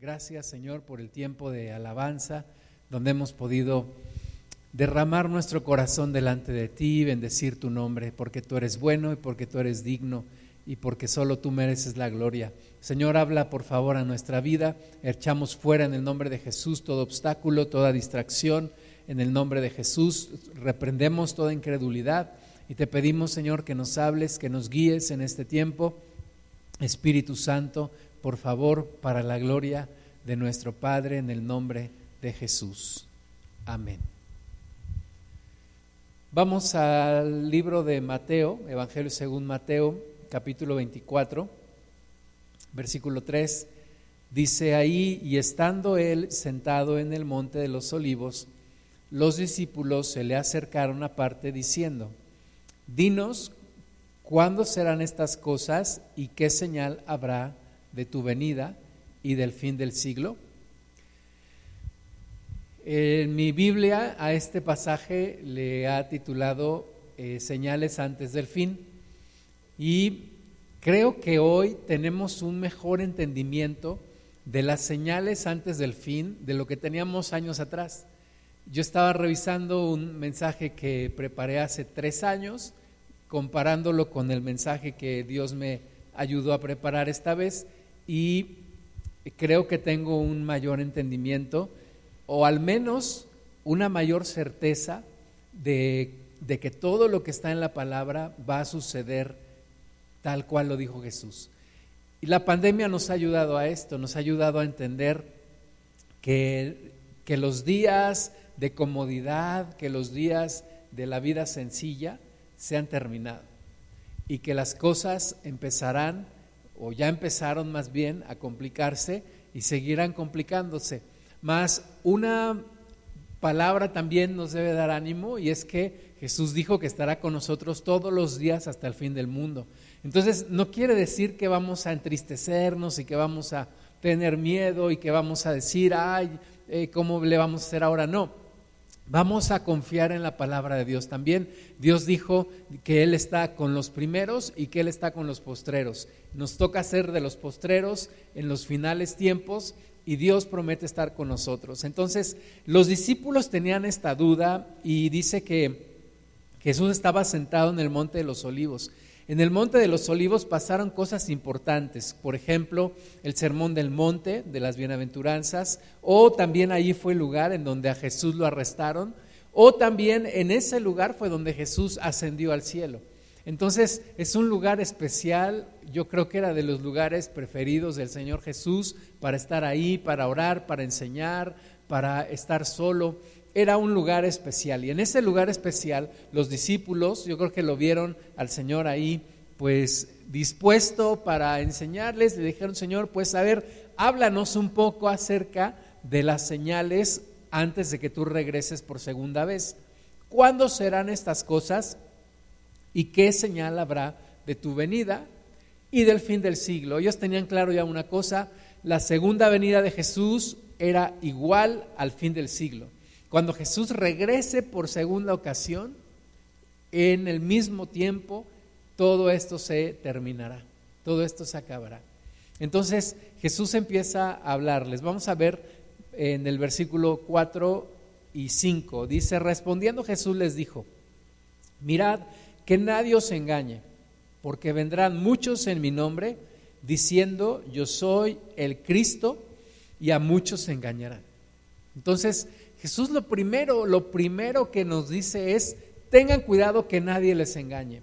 Gracias, Señor, por el tiempo de alabanza, donde hemos podido derramar nuestro corazón delante de ti, bendecir tu nombre, porque tú eres bueno y porque tú eres digno y porque solo tú mereces la gloria. Señor, habla por favor a nuestra vida, echamos fuera en el nombre de Jesús todo obstáculo, toda distracción, en el nombre de Jesús reprendemos toda incredulidad y te pedimos, Señor, que nos hables, que nos guíes en este tiempo. Espíritu Santo, por favor, para la gloria de nuestro Padre, en el nombre de Jesús. Amén. Vamos al libro de Mateo, Evangelio según Mateo, capítulo 24, versículo 3. Dice ahí, y estando él sentado en el monte de los olivos, los discípulos se le acercaron aparte diciendo, dinos cuándo serán estas cosas y qué señal habrá de tu venida y del fin del siglo. En mi Biblia a este pasaje le ha titulado eh, Señales antes del fin y creo que hoy tenemos un mejor entendimiento de las señales antes del fin de lo que teníamos años atrás. Yo estaba revisando un mensaje que preparé hace tres años, comparándolo con el mensaje que Dios me ayudó a preparar esta vez y creo que tengo un mayor entendimiento o al menos una mayor certeza de, que todo lo que está en la palabra va a suceder tal cual lo dijo Jesús. Y la pandemia nos ha ayudado a esto, nos ha ayudado a entender que, que los días de comodidad, que los días de la vida sencilla se han terminado y que las cosas empezarán, o ya empezaron más bien, a complicarse y seguirán complicándose. Más una palabra también nos debe dar ánimo y es que Jesús dijo que estará con nosotros todos los días hasta el fin del mundo. Entonces no quiere decir que vamos a entristecernos y que vamos a tener miedo y que vamos a decir, ay, eh, ¿cómo le vamos a hacer ahora? No, vamos a confiar en la palabra de Dios también. Dios dijo que Él está con los primeros y que Él está con los postreros. Nos toca ser de los postreros en los finales tiempos y Dios promete estar con nosotros. Entonces, los discípulos tenían esta duda y dice que Jesús estaba sentado en el monte de los olivos. En el monte de los olivos pasaron cosas importantes, por ejemplo, el sermón del monte de las bienaventuranzas, o también allí fue el lugar en donde a Jesús lo arrestaron, o también en ese lugar fue donde Jesús ascendió al cielo. Entonces es un lugar especial, yo creo que era de los lugares preferidos del Señor Jesús para estar ahí, para orar, para enseñar, para estar solo. Era un lugar especial y en ese lugar especial los discípulos, yo creo que lo vieron al Señor ahí, pues dispuesto para enseñarles, le dijeron, Señor, pues a ver, háblanos un poco acerca de las señales antes de que tú regreses por segunda vez. ¿Cuándo serán estas cosas? y qué señal habrá de tu venida y del fin del siglo. Ellos tenían claro ya una cosa, la segunda venida de Jesús era igual al fin del siglo. Cuando Jesús regrese por segunda ocasión, en el mismo tiempo, todo esto se terminará, todo esto se acabará. Entonces Jesús empieza a hablarles. Vamos a ver en el versículo 4 y 5. Dice, respondiendo Jesús les dijo, mirad, que nadie os engañe, porque vendrán muchos en mi nombre diciendo yo soy el Cristo y a muchos se engañarán. Entonces, Jesús lo primero, lo primero que nos dice es tengan cuidado que nadie les engañe.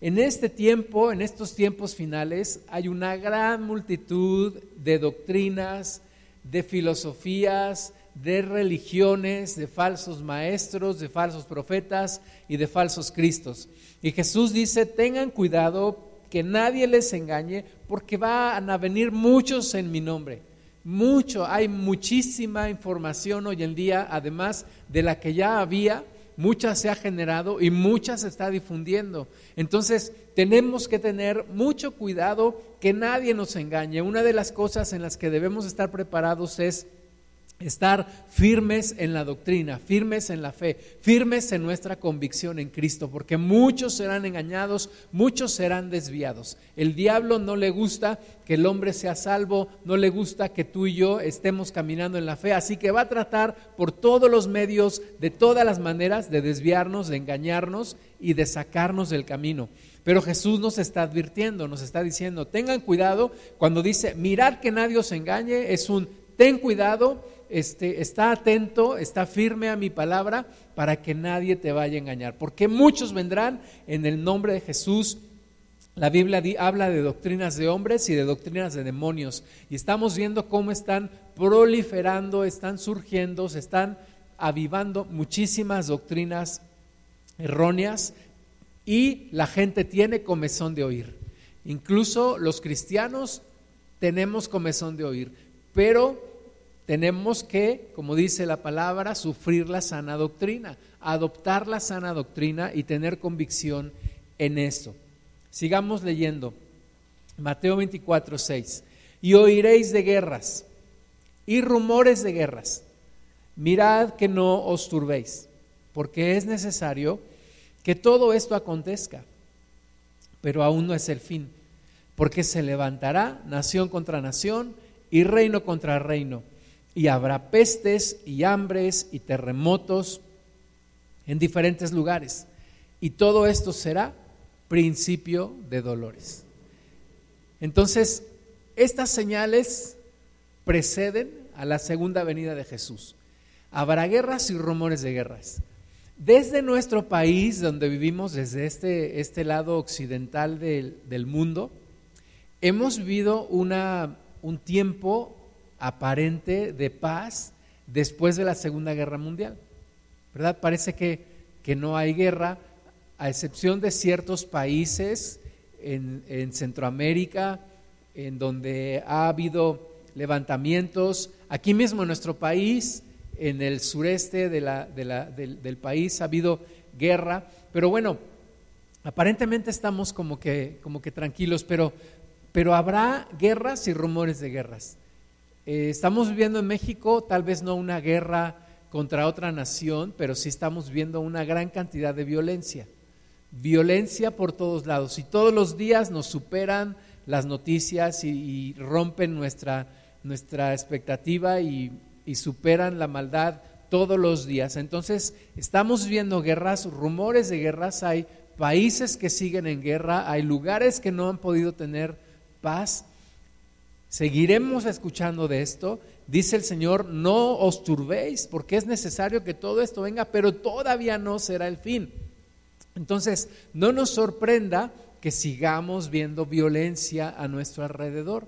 En este tiempo, en estos tiempos finales, hay una gran multitud de doctrinas, de filosofías, de religiones, de falsos maestros, de falsos profetas y de falsos cristos. Y Jesús dice, tengan cuidado que nadie les engañe porque van a venir muchos en mi nombre. Mucho, hay muchísima información hoy en día, además de la que ya había, mucha se ha generado y mucha se está difundiendo. Entonces, tenemos que tener mucho cuidado que nadie nos engañe. Una de las cosas en las que debemos estar preparados es estar firmes en la doctrina, firmes en la fe, firmes en nuestra convicción en Cristo, porque muchos serán engañados, muchos serán desviados. El diablo no le gusta que el hombre sea salvo, no le gusta que tú y yo estemos caminando en la fe, así que va a tratar por todos los medios, de todas las maneras, de desviarnos, de engañarnos y de sacarnos del camino. Pero Jesús nos está advirtiendo, nos está diciendo, tengan cuidado cuando dice, mirad que nadie os engañe, es un, ten cuidado este, está atento, está firme a mi palabra para que nadie te vaya a engañar. Porque muchos vendrán en el nombre de Jesús. La Biblia habla de doctrinas de hombres y de doctrinas de demonios. Y estamos viendo cómo están proliferando, están surgiendo, se están avivando muchísimas doctrinas erróneas y la gente tiene comezón de oír. Incluso los cristianos tenemos comezón de oír, pero tenemos que, como dice la palabra, sufrir la sana doctrina, adoptar la sana doctrina y tener convicción en eso. Sigamos leyendo. Mateo 24, 6. Y oiréis de guerras y rumores de guerras. Mirad que no os turbéis, porque es necesario que todo esto acontezca, pero aún no es el fin, porque se levantará nación contra nación y reino contra reino y habrá pestes y hambres y terremotos en diferentes lugares. Y todo esto será principio de dolores. Entonces, estas señales preceden a la segunda venida de Jesús. Habrá guerras y rumores de guerras. Desde nuestro país, donde vivimos, desde este, este lado occidental del, del mundo, hemos vivido una, un tiempo aparente de paz después de la Segunda Guerra Mundial. ¿Verdad? Parece que, que no hay guerra, a excepción de ciertos países en, en Centroamérica, en donde ha habido levantamientos. Aquí mismo en nuestro país, en el sureste de la, de la, del, del, país, ha habido guerra. Pero bueno, aparentemente estamos como que, como que tranquilos, pero, pero habrá guerras y rumores de guerras. Eh, estamos viviendo en México tal vez no una guerra contra otra nación, pero sí estamos viendo una gran cantidad de violencia. Violencia por todos lados. Y todos los días nos superan las noticias y, rompen nuestra, nuestra expectativa y, y superan la maldad todos los días. Entonces, estamos viendo guerras, rumores de guerras, hay países que siguen en guerra, hay lugares que no han podido tener paz Seguiremos escuchando de esto. Dice el Señor, no os turbéis, porque es necesario que todo esto venga, pero todavía no será el fin. Entonces, no nos sorprenda que sigamos viendo violencia a nuestro alrededor.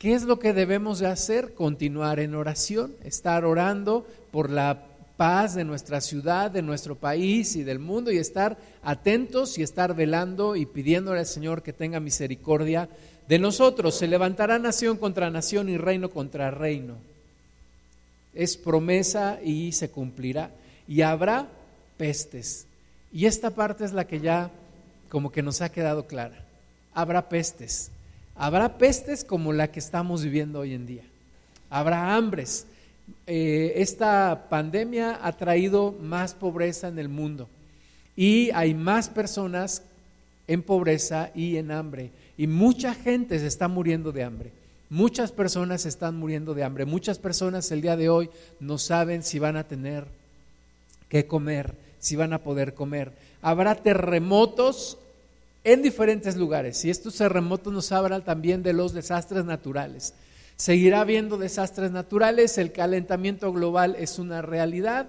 ¿Qué es lo que debemos de hacer? Continuar en oración, estar orando por la paz de nuestra ciudad, de nuestro país y del mundo y estar atentos y estar velando y pidiéndole al Señor que tenga misericordia de nosotros se levantará nación contra nación y reino contra reino. Es promesa y se cumplirá. Y habrá pestes. Y esta parte es la que ya como que nos ha quedado clara. Habrá pestes. Habrá pestes como la que estamos viviendo hoy en día. Habrá hambres. Eh, esta pandemia ha traído más pobreza en el mundo y hay más personas en pobreza y en hambre. Y mucha gente se está muriendo de hambre. Muchas personas están muriendo de hambre. Muchas personas el día de hoy no saben si van a tener que comer, si van a poder comer. Habrá terremotos en diferentes lugares y estos terremotos nos hablan también de los desastres naturales. Seguirá habiendo desastres naturales, el calentamiento global es una realidad,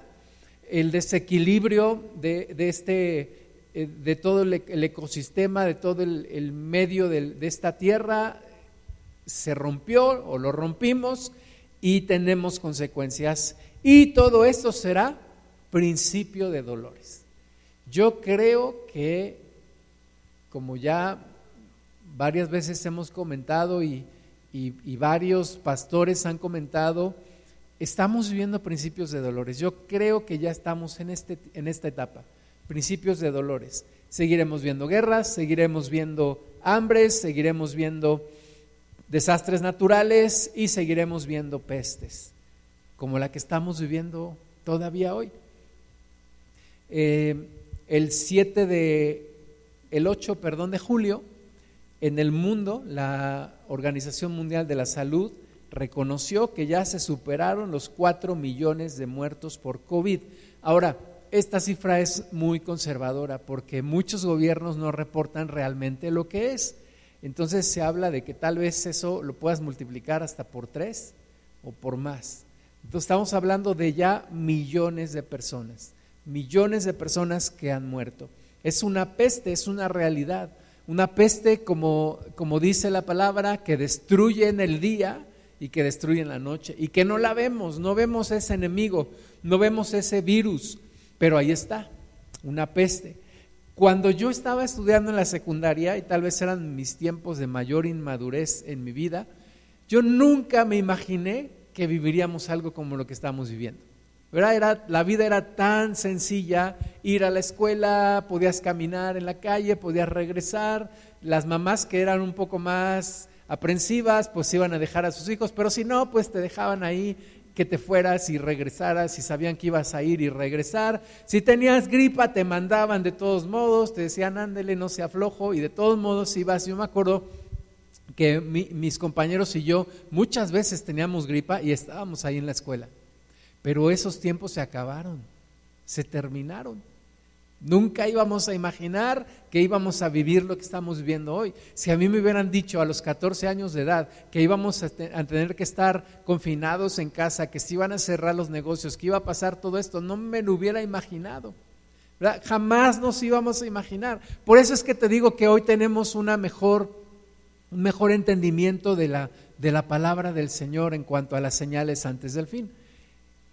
el desequilibrio de, de este de todo el, ecosistema, de todo el, medio de, esta tierra, se rompió o lo rompimos y tenemos consecuencias. Y todo esto será principio de dolores. Yo creo que, como ya varias veces hemos comentado y, y varios pastores han comentado, estamos viviendo principios de dolores. Yo creo que ya estamos en, este, en esta etapa principios de dolores. Seguiremos viendo guerras, seguiremos viendo hambres, seguiremos viendo desastres naturales y seguiremos viendo pestes. como la que estamos viviendo todavía hoy. Eh, el 7 de, el 8, perdón, de julio, en el mundo, la Organización Mundial de la Salud reconoció que ya se superaron los 4 millones de muertos por COVID. Ahora, esta cifra es muy conservadora porque muchos gobiernos no reportan realmente lo que es. Entonces se habla de que tal vez eso lo puedas multiplicar hasta por tres o por más. Entonces estamos hablando de ya millones de personas, millones de personas que han muerto. Es una peste, es una realidad. Una peste, como, como dice la palabra, que destruye en el día y que destruye en la noche. Y que no la vemos, no vemos ese enemigo, no vemos ese virus, pero ahí está, una peste. Cuando yo estaba estudiando en la secundaria, y tal vez eran mis tiempos de mayor inmadurez en mi vida, yo nunca me imaginé que viviríamos algo como lo que estamos viviendo. ¿Verdad? Era, la vida era tan sencilla, ir a la escuela, podías caminar en la calle, podías regresar, las mamás que eran un poco más aprensivas, pues iban a dejar a sus hijos, pero si no, pues te dejaban ahí que te fueras y regresaras, si sabían que ibas a ir y regresar. Si tenías gripa, te mandaban de todos modos, te decían, ándele, no se aflojo, y de todos modos ibas. Yo me acuerdo que mis compañeros y yo muchas veces teníamos gripa y estábamos ahí en la escuela, pero esos tiempos se acabaron, se terminaron. Nunca íbamos a imaginar que íbamos a vivir lo que estamos viviendo hoy. Si a mí me hubieran dicho a los 14 años de edad que íbamos a, tener que estar confinados en casa, que se iban a cerrar los negocios, que iba a pasar todo esto, no me lo hubiera imaginado. Jamás nos íbamos a imaginar. Por eso es que te digo que hoy tenemos una mejor, un mejor entendimiento de la, de la palabra del Señor en cuanto a las señales antes del fin.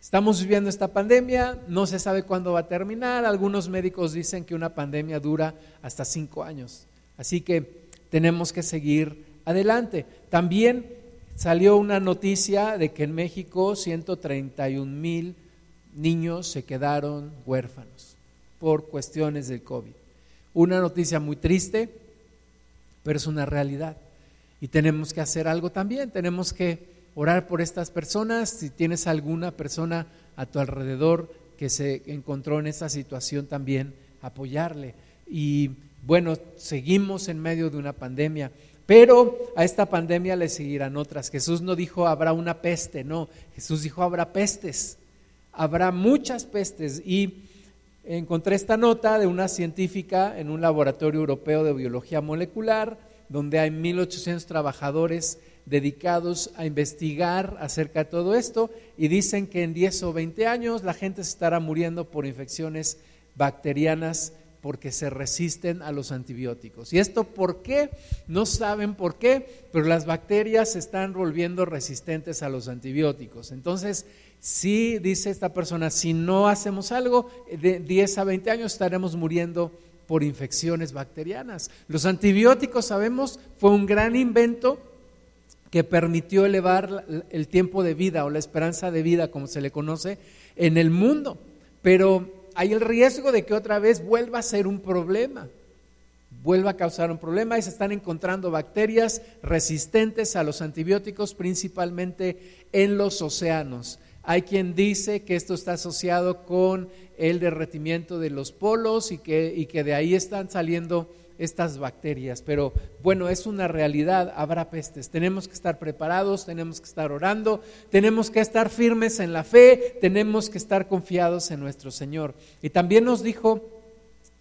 Estamos viviendo esta pandemia, no se sabe cuándo va a terminar. Algunos médicos dicen que una pandemia dura hasta cinco años. Así que tenemos que seguir adelante. También salió una noticia de que en México 131 mil niños se quedaron huérfanos por cuestiones del COVID. Una noticia muy triste, pero es una realidad. Y tenemos que hacer algo también, tenemos que orar por estas personas, si tienes alguna persona a tu alrededor que se encontró en esta situación también, apoyarle. Y bueno, seguimos en medio de una pandemia, pero a esta pandemia le seguirán otras. Jesús no dijo habrá una peste, no, Jesús dijo habrá pestes, habrá muchas pestes. Y encontré esta nota de una científica en un laboratorio europeo de biología molecular, donde hay 1.800 trabajadores dedicados a investigar acerca de todo esto y dicen que en 10 o 20 años la gente se estará muriendo por infecciones bacterianas porque se resisten a los antibióticos. ¿Y esto por qué? No saben por qué, pero las bacterias se están volviendo resistentes a los antibióticos. Entonces, sí, dice esta persona, si no hacemos algo, de 10 a 20 años estaremos muriendo por infecciones bacterianas. Los antibióticos, sabemos, fue un gran invento que permitió elevar el tiempo de vida o la esperanza de vida, como se le conoce, en el mundo. Pero hay el riesgo de que otra vez vuelva a ser un problema, vuelva a causar un problema y se están encontrando bacterias resistentes a los antibióticos, principalmente en los océanos. Hay quien dice que esto está asociado con el derretimiento de los polos y que, y que de ahí están saliendo estas bacterias. Pero bueno, es una realidad, habrá pestes. Tenemos que estar preparados, tenemos que estar orando, tenemos que estar firmes en la fe, tenemos que estar confiados en nuestro Señor. Y también nos dijo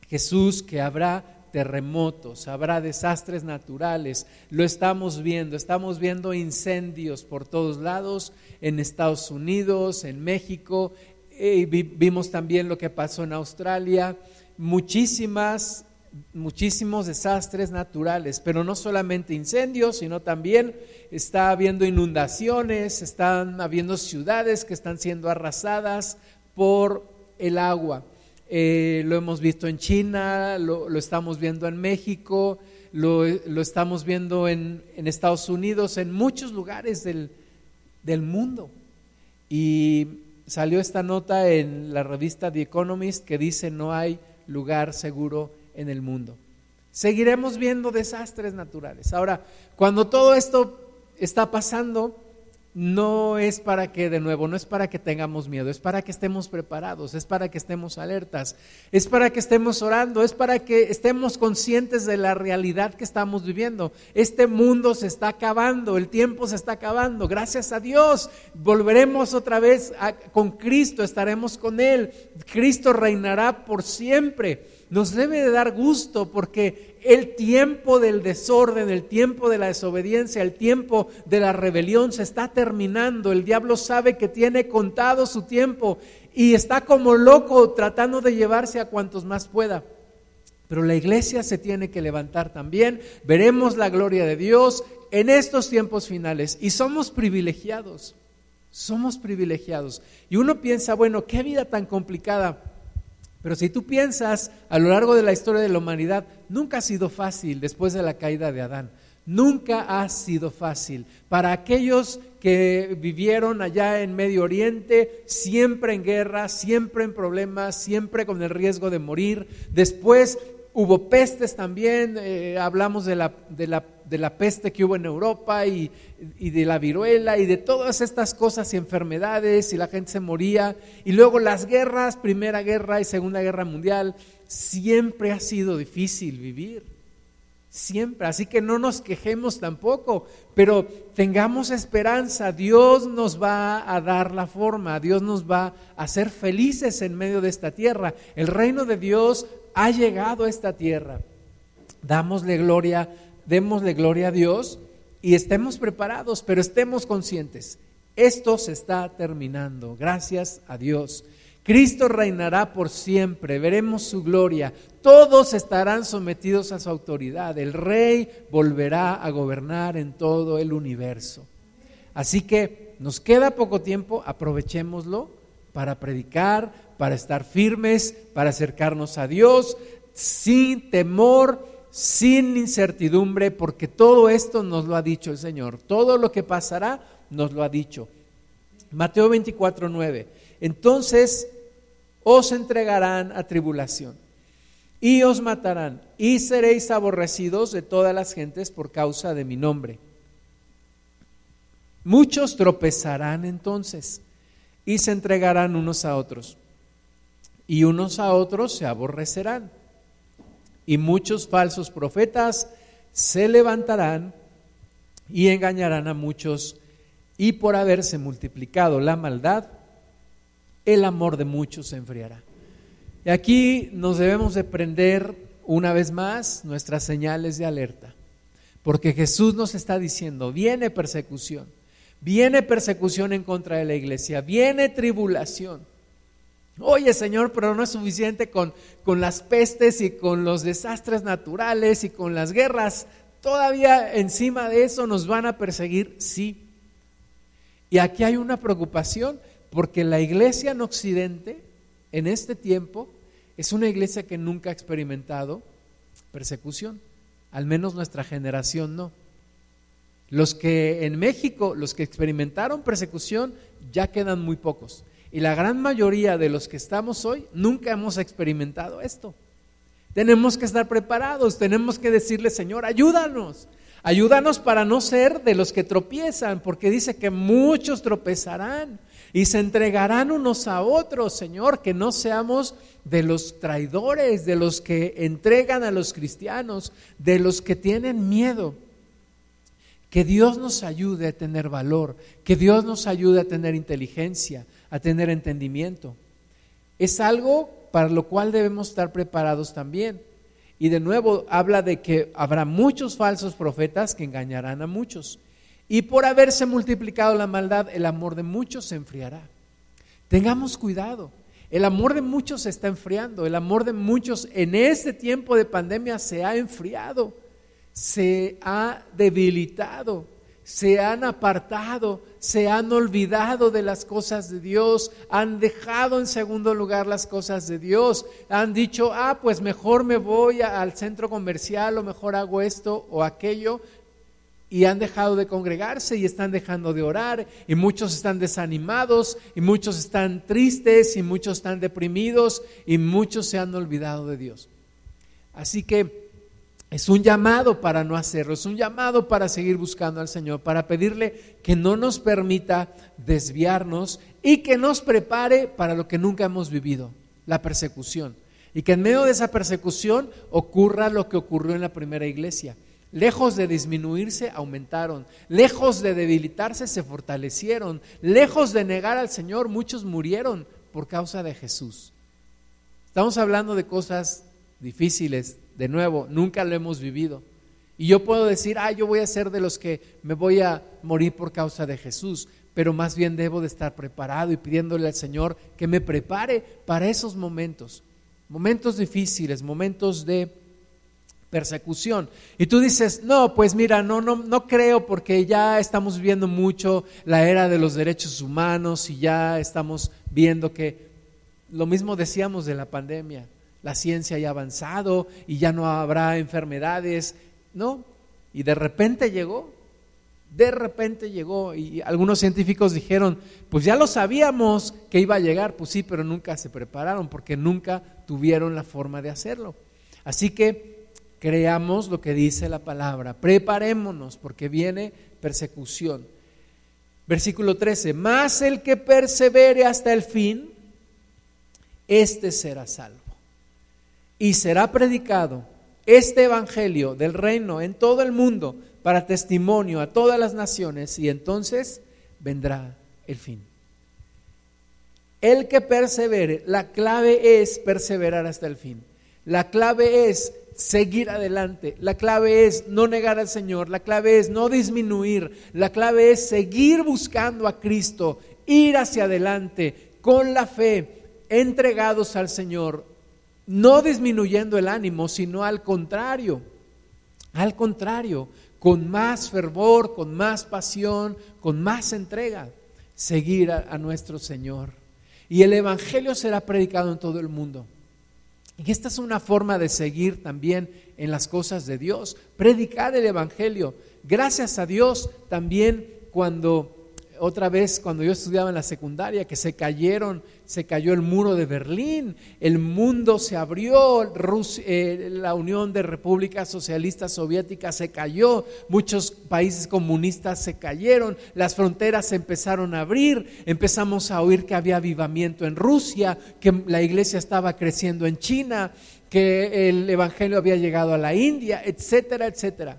Jesús que habrá terremotos, habrá desastres naturales. Lo estamos viendo, estamos viendo incendios por todos lados, en Estados Unidos, en México, y vimos también lo que pasó en Australia, muchísimas muchísimos desastres naturales, pero no solamente incendios, sino también está habiendo inundaciones, están habiendo ciudades que están siendo arrasadas por el agua. Eh, lo hemos visto en China, lo, estamos viendo en México, lo, estamos viendo en, Estados Unidos, en muchos lugares del, del mundo. Y salió esta nota en la revista The Economist que dice no hay lugar seguro en el mundo. Seguiremos viendo desastres naturales. Ahora, cuando todo esto está pasando, no es para que, de nuevo, no es para que tengamos miedo, es para que estemos preparados, es para que estemos alertas, es para que estemos orando, es para que estemos conscientes de la realidad que estamos viviendo. Este mundo se está acabando, el tiempo se está acabando, gracias a Dios. Volveremos otra vez con Cristo, estaremos con Él. Cristo reinará por siempre nos debe de dar gusto porque el tiempo del desorden, el tiempo de la desobediencia, el tiempo de la rebelión se está terminando. El diablo sabe que tiene contado su tiempo y está como loco tratando de llevarse a cuantos más pueda. Pero la iglesia se tiene que levantar también. Veremos la gloria de Dios en estos tiempos finales y somos privilegiados. Somos privilegiados. Y uno piensa, bueno, qué vida tan complicada. Pero si tú piensas a lo largo de la historia de la humanidad, nunca ha sido fácil después de la caída de Adán. Nunca ha sido fácil. Para aquellos que vivieron allá en Medio Oriente, siempre en guerra, siempre en problemas, siempre con el riesgo de morir. Después hubo pestes también, eh, hablamos de la, de, la, de la, peste que hubo en Europa y, y, de la viruela y de todas estas cosas y enfermedades y la gente se moría. Y luego las guerras, Primera Guerra y Segunda Guerra Mundial, siempre ha sido difícil vivir. Siempre, así que no nos quejemos tampoco, pero tengamos esperanza, Dios nos va a dar la forma, Dios nos va a hacer felices en medio de esta tierra. El reino de Dios ha llegado a esta tierra. Dámosle gloria, démosle gloria a Dios y estemos preparados, pero estemos conscientes. Esto se está terminando, gracias a Dios. Cristo reinará por siempre, veremos su gloria, todos estarán sometidos a su autoridad, el rey volverá a gobernar en todo el universo. Así que nos queda poco tiempo, aprovechémoslo para predicar, para estar firmes, para acercarnos a Dios, sin temor, sin incertidumbre, porque todo esto nos lo ha dicho el Señor. Todo lo que pasará nos lo ha dicho. Mateo 24, 9. Entonces os entregarán a tribulación y os matarán y seréis aborrecidos de todas las gentes por causa de mi nombre. Muchos tropezarán entonces y se entregarán unos a otros y unos a otros se aborrecerán. Y muchos falsos profetas se levantarán y engañarán a muchos, y por haberse multiplicado la maldad, el amor de muchos se enfriará. Y aquí nos debemos de prender una vez más nuestras señales de alerta, porque Jesús nos está diciendo, viene persecución, viene persecución en contra de la iglesia, viene tribulación. Oye Señor, pero no es suficiente con, con las pestes y con los desastres naturales y con las guerras. Todavía encima de eso nos van a perseguir, sí. Y aquí hay una preocupación porque la iglesia en Occidente, en este tiempo, es una iglesia que nunca ha experimentado persecución. Al menos nuestra generación no. Los que en México, los que experimentaron persecución, ya quedan muy pocos. Y la gran mayoría de los que estamos hoy nunca hemos experimentado esto. Tenemos que estar preparados, tenemos que decirle, Señor, ayúdanos. Ayúdanos para no ser de los que tropiezan, porque dice que muchos tropezarán y se entregarán unos a otros, Señor, que no seamos de los traidores, de los que entregan a los cristianos, de los que tienen miedo. Que Dios nos ayude a tener valor, que Dios nos ayude a tener inteligencia, a tener entendimiento. Es algo para lo cual debemos estar preparados también. Y de nuevo habla de que habrá muchos falsos profetas que engañarán a muchos. Y por haberse multiplicado la maldad, el amor de muchos se enfriará. Tengamos cuidado. El amor de muchos se está enfriando. El amor de muchos en este tiempo de pandemia se ha enfriado. Se ha debilitado se han apartado, se han olvidado de las cosas de Dios, han dejado en segundo lugar las cosas de Dios, han dicho, ah, pues mejor me voy al centro comercial o mejor hago esto o aquello, y han dejado de congregarse y están dejando de orar, y muchos están desanimados, y muchos están tristes, y muchos están deprimidos, y muchos se han olvidado de Dios. Así que Es un llamado para no hacerlo, es un llamado para seguir buscando al Señor, para pedirle que no nos permita desviarnos y que nos prepare para lo que nunca hemos vivido, la persecución. Y que en medio de esa persecución ocurra lo que ocurrió en la primera iglesia. Lejos de disminuirse, aumentaron. Lejos de debilitarse, se fortalecieron. Lejos de negar al Señor, muchos murieron por causa de Jesús. Estamos hablando de cosas difíciles, de nuevo, nunca lo hemos vivido. Y yo puedo decir, ah, yo voy a ser de los que me voy a morir por causa de Jesús, pero más bien debo de estar preparado y pidiéndole al Señor que me prepare para esos momentos, momentos difíciles, momentos de persecución. Y tú dices, no, pues mira, no, no, no creo porque ya estamos viendo mucho la era de los derechos humanos y ya estamos viendo que lo mismo decíamos de la pandemia, la ciencia ya ha avanzado y ya no habrá enfermedades, ¿no? Y de repente llegó, de repente llegó y algunos científicos dijeron, pues ya lo sabíamos que iba a llegar, pues sí, pero nunca se prepararon porque nunca tuvieron la forma de hacerlo. Así que creamos lo que dice la palabra, preparémonos porque viene persecución. Versículo 13, más el que persevere hasta el fin, éste será salvo. Y será predicado este evangelio del reino en todo el mundo para testimonio a todas las naciones y entonces vendrá el fin. El que persevere, la clave es perseverar hasta el fin. La clave es seguir adelante. La clave es no negar al Señor, la clave es no disminuir, la clave es seguir buscando a Cristo, ir hacia adelante con la fe, entregados al Señor, no disminuyendo el ánimo, sino al contrario, al contrario, con más fervor, con más pasión, con más entrega, seguir a, a nuestro Señor. Y el Evangelio será predicado en todo el mundo. Y esta es una forma de seguir también en las cosas de Dios, predicar el Evangelio. Gracias a Dios también cuando otra vez cuando yo estudiaba en la secundaria, que se cayeron, se cayó el muro de Berlín, el mundo se abrió, eh, la Unión de Repúblicas Socialistas Soviéticas se cayó, muchos países comunistas se cayeron, las fronteras se empezaron a abrir, empezamos a oír que había avivamiento en Rusia, que la iglesia estaba creciendo en China, que el Evangelio había llegado a la India, etcétera, etcétera.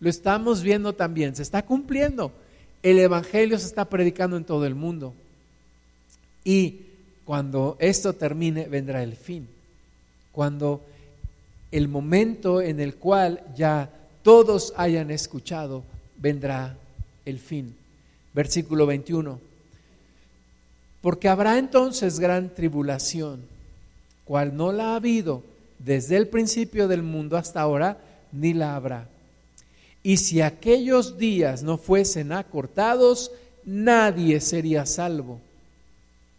Lo estamos viendo también, se está cumpliendo. El Evangelio se está predicando en todo el mundo. Y cuando esto termine, vendrá el fin. Cuando el momento en el cual ya todos hayan escuchado, vendrá el fin. Versículo 21. Porque habrá entonces gran tribulación, cual no la ha habido desde el principio del mundo hasta ahora, ni la habrá y si aquellos días no fuesen acortados, nadie sería salvo.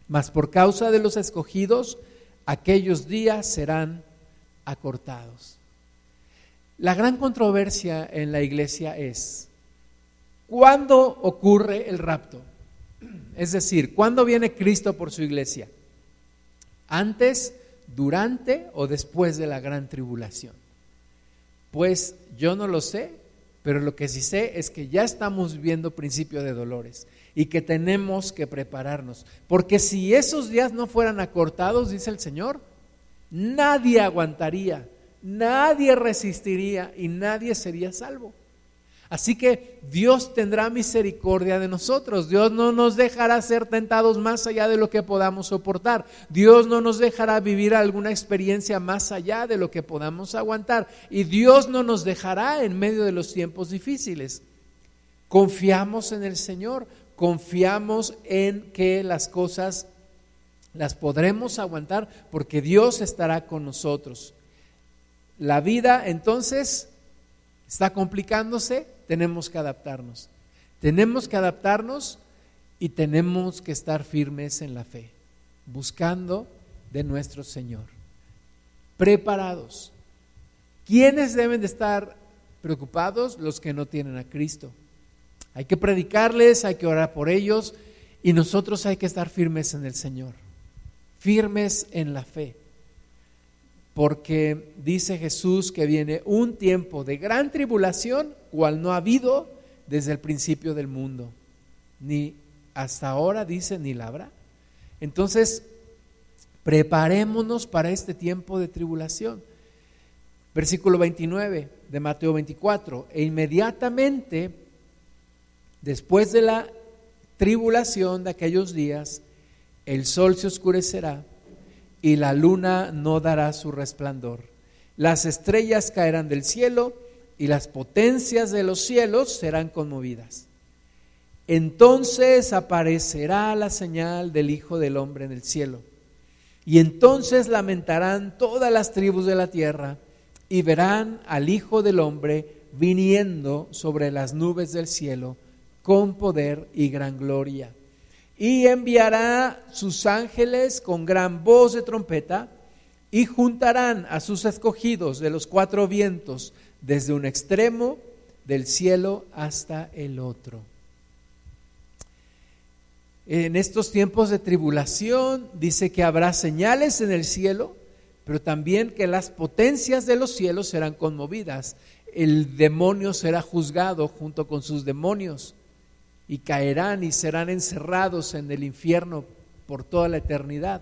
Mas por causa de los escogidos, aquellos días serán acortados. La gran controversia en la iglesia es, ¿cuándo ocurre el rapto? Es decir, ¿cuándo viene Cristo por su iglesia? ¿Antes, durante o después de la gran tribulación? Pues yo no lo sé, pero lo que sí sé es que ya estamos viendo principio de dolores y que tenemos que prepararnos. Porque si esos días no fueran acortados, dice el Señor, nadie aguantaría, nadie resistiría y nadie sería salvo. Así que Dios tendrá misericordia de nosotros. Dios no nos dejará ser tentados más allá de lo que podamos soportar. Dios no nos dejará vivir alguna experiencia más allá de lo que podamos aguantar. Y Dios no nos dejará en medio de los tiempos difíciles. Confiamos en el Señor, confiamos en que las cosas las podremos aguantar porque Dios estará con nosotros. La vida entonces está complicándose, tenemos que adaptarnos. Tenemos que adaptarnos y tenemos que estar firmes en la fe, buscando de nuestro Señor. Preparados. ¿Quiénes deben de estar preocupados? Los que no tienen a Cristo. Hay que predicarles, hay que orar por ellos y nosotros hay que estar firmes en el Señor, firmes en la fe porque dice Jesús que viene un tiempo de gran tribulación, cual no ha habido desde el principio del mundo, ni hasta ahora dice ni la habrá. Entonces, preparémonos para este tiempo de tribulación. Versículo 29 de Mateo 24, e inmediatamente después de la tribulación de aquellos días, el sol se oscurecerá y la luna no dará su resplandor. Las estrellas caerán del cielo y las potencias de los cielos serán conmovidas. Entonces aparecerá la señal del Hijo del Hombre en el cielo. Y entonces lamentarán todas las tribus de la tierra y verán al Hijo del Hombre viniendo sobre las nubes del cielo con poder y gran gloria y enviará sus ángeles con gran voz de trompeta y juntarán a sus escogidos de los cuatro vientos desde un extremo del cielo hasta el otro. En estos tiempos de tribulación dice que habrá señales en el cielo, pero también que las potencias de los cielos serán conmovidas. El demonio será juzgado junto con sus demonios y caerán y serán encerrados en el infierno por toda la eternidad.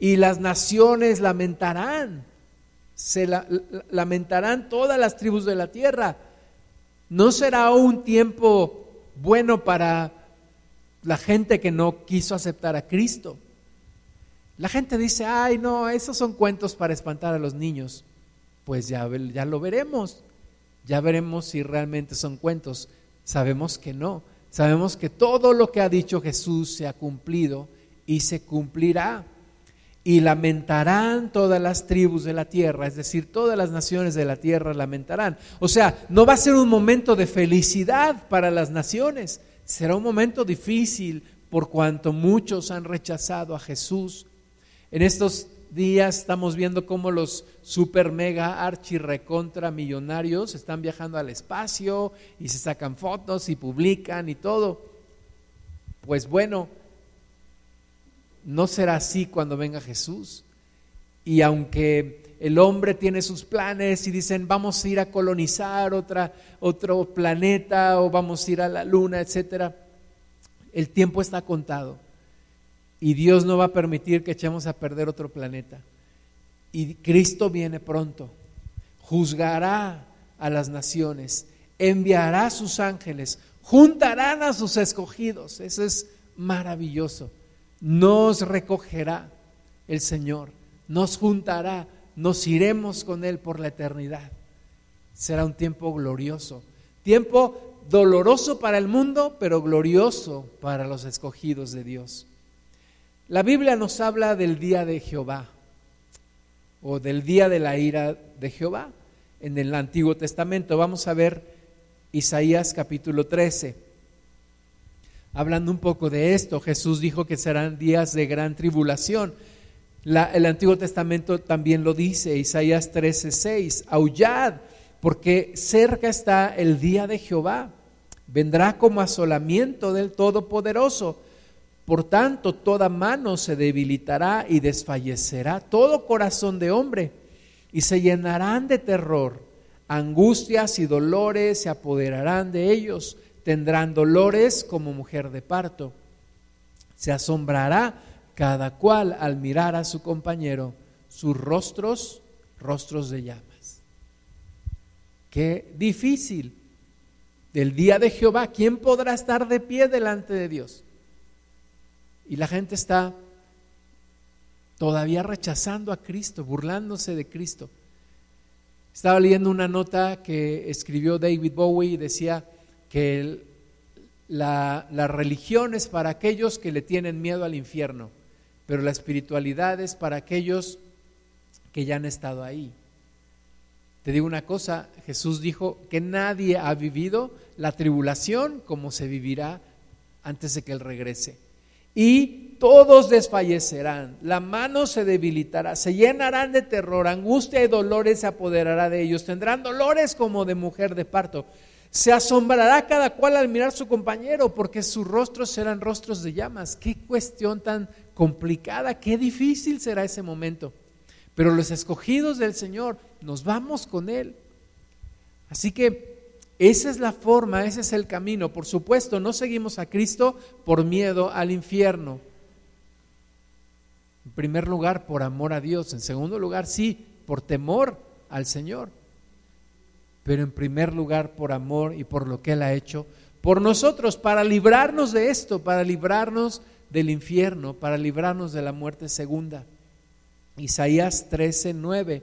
Y las naciones lamentarán, se lamentarán todas las tribus de la tierra. No será un tiempo bueno para la gente que no quiso aceptar a Cristo. La gente dice, ay, no, esos son cuentos para espantar a los niños. Pues ya, ya lo veremos, ya veremos si realmente son cuentos. Sabemos que no. Sabemos que todo lo que ha dicho Jesús se ha cumplido y se cumplirá. Y lamentarán todas las tribus de la tierra, es decir, todas las naciones de la tierra lamentarán. O sea, no va a ser un momento de felicidad para las naciones, será un momento difícil por cuanto muchos han rechazado a Jesús. En estos días estamos viendo cómo los super mega archi recontra millonarios están viajando al espacio y se sacan fotos y publican y todo. Pues bueno, no será así cuando venga Jesús. Y aunque el hombre tiene sus planes y dicen vamos a ir a colonizar otra, otro planeta o vamos a ir a la luna, etcétera, el tiempo está contado y Dios no va a permitir que echemos a perder otro planeta. Y Cristo viene pronto, juzgará a las naciones, enviará a sus ángeles, juntarán a sus escogidos. Eso es maravilloso. Nos recogerá el Señor, nos juntará, nos iremos con Él por la eternidad. Será un tiempo glorioso, tiempo doloroso para el mundo, pero glorioso para los escogidos de Dios. La Biblia nos habla del día de Jehová o del día de la ira de Jehová en el Antiguo Testamento. Vamos a ver Isaías capítulo 13. Hablando un poco de esto, Jesús dijo que serán días de gran tribulación. el Antiguo Testamento también lo dice, Isaías 13, 6, aullad, porque cerca está el día de Jehová, vendrá como asolamiento del Todopoderoso por tanto, toda mano se debilitará y desfallecerá todo corazón de hombre, y se llenarán de terror. Angustias y dolores se apoderarán de ellos. Tendrán dolores como mujer de parto. Se asombrará cada cual al mirar a su compañero, sus rostros, rostros de llamas. Qué difícil. Del día de Jehová, ¿quién podrá estar de pie delante de Dios? Y la gente está todavía rechazando a Cristo, burlándose de Cristo. Estaba leyendo una nota que escribió David Bowie y decía que la, la religión es para aquellos que le tienen miedo al infierno, pero la espiritualidad es para aquellos que ya han estado ahí. Te digo una cosa, Jesús dijo que nadie ha vivido la tribulación como se vivirá antes de que Él regrese y todos desfallecerán, la mano se debilitará, se llenarán de terror, angustia y dolores se apoderará de ellos, tendrán dolores como de mujer de parto. Se asombrará cada cual al mirar su compañero, porque sus rostros serán rostros de llamas. Qué cuestión tan complicada, qué difícil será ese momento. Pero los escogidos del Señor, nos vamos con Él. Así que esa es la forma, ese es el camino. Por supuesto, no seguimos a Cristo por miedo al infierno. En primer lugar, por amor a Dios. En segundo lugar, sí, por temor al Señor. Pero en primer lugar, por amor y por lo que Él ha hecho por nosotros, para librarnos de esto, para librarnos del infierno, para librarnos de la muerte segunda. Isaías 13, 9.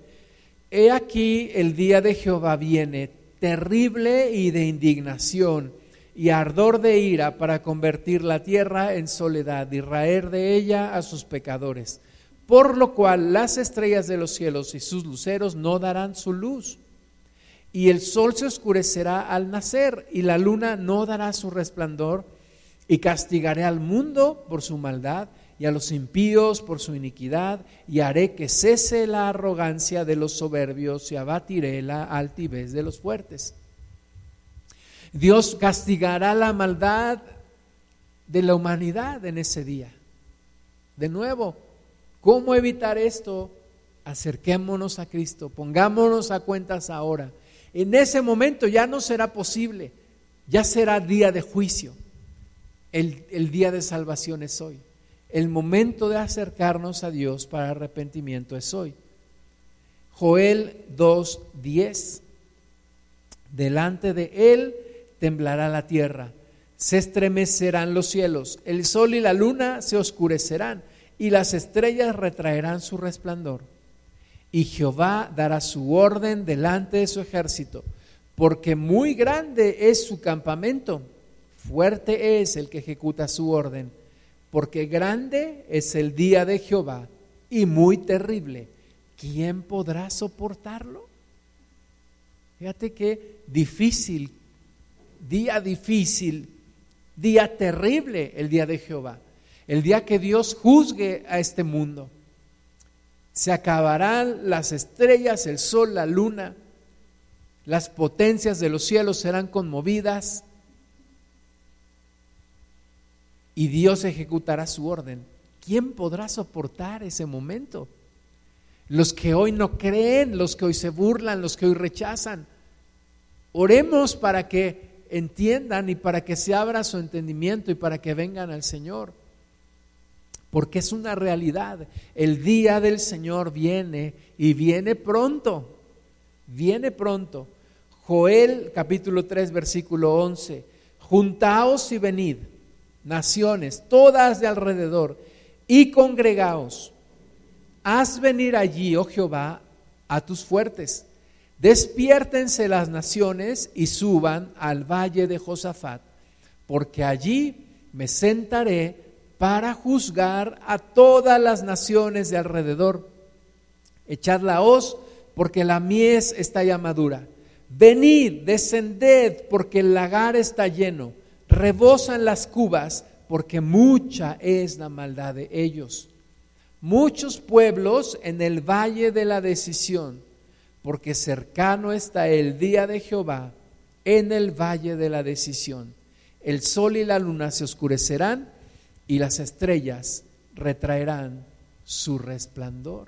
He aquí el día de Jehová viene, terrible y de indignación y ardor de ira para convertir la tierra en soledad y raer de ella a sus pecadores. Por lo cual las estrellas de los cielos y sus luceros no darán su luz. Y el sol se oscurecerá al nacer y la luna no dará su resplandor. Y castigaré al mundo por su maldad y a los impíos por su iniquidad, y haré que cese la arrogancia de los soberbios y abatiré la altivez de los fuertes. Dios castigará la maldad de la humanidad en ese día. De nuevo, ¿cómo evitar esto? Acerquémonos a Cristo, pongámonos a cuentas ahora. En ese momento ya no será posible, ya será día de juicio. El, el día de salvación es hoy. El momento de acercarnos a Dios para arrepentimiento es hoy. Joel 2.10. Delante de Él temblará la tierra, se estremecerán los cielos, el sol y la luna se oscurecerán y las estrellas retraerán su resplandor. Y Jehová dará su orden delante de su ejército, porque muy grande es su campamento, fuerte es el que ejecuta su orden porque grande es el día de Jehová y muy terrible. ¿Quién podrá soportarlo? Fíjate qué difícil, día difícil, día terrible el día de Jehová, el día que Dios juzgue a este mundo. Se acabarán las estrellas, el sol, la luna, las potencias de los cielos serán conmovidas, y Dios ejecutará su orden. ¿Quién podrá soportar ese momento? Los que hoy no creen, los que hoy se burlan, los que hoy rechazan. Oremos para que entiendan y para que se abra su entendimiento y para que vengan al Señor. Porque es una realidad. El día del Señor viene y viene pronto. Viene pronto. Joel capítulo 3 versículo 11. Juntaos y venid naciones, todas de alrededor, y congregaos. Haz venir allí, oh Jehová, a tus fuertes. Despiértense las naciones y suban al valle de Josafat, porque allí me sentaré para juzgar a todas las naciones de alrededor. Echad la hoz, porque la mies está ya madura. Venid, descended, porque el lagar está lleno rebosan las cubas porque mucha es la maldad de ellos. Muchos pueblos en el valle de la decisión, porque cercano está el día de Jehová en el valle de la decisión. El sol y la luna se oscurecerán y las estrellas retraerán su resplandor.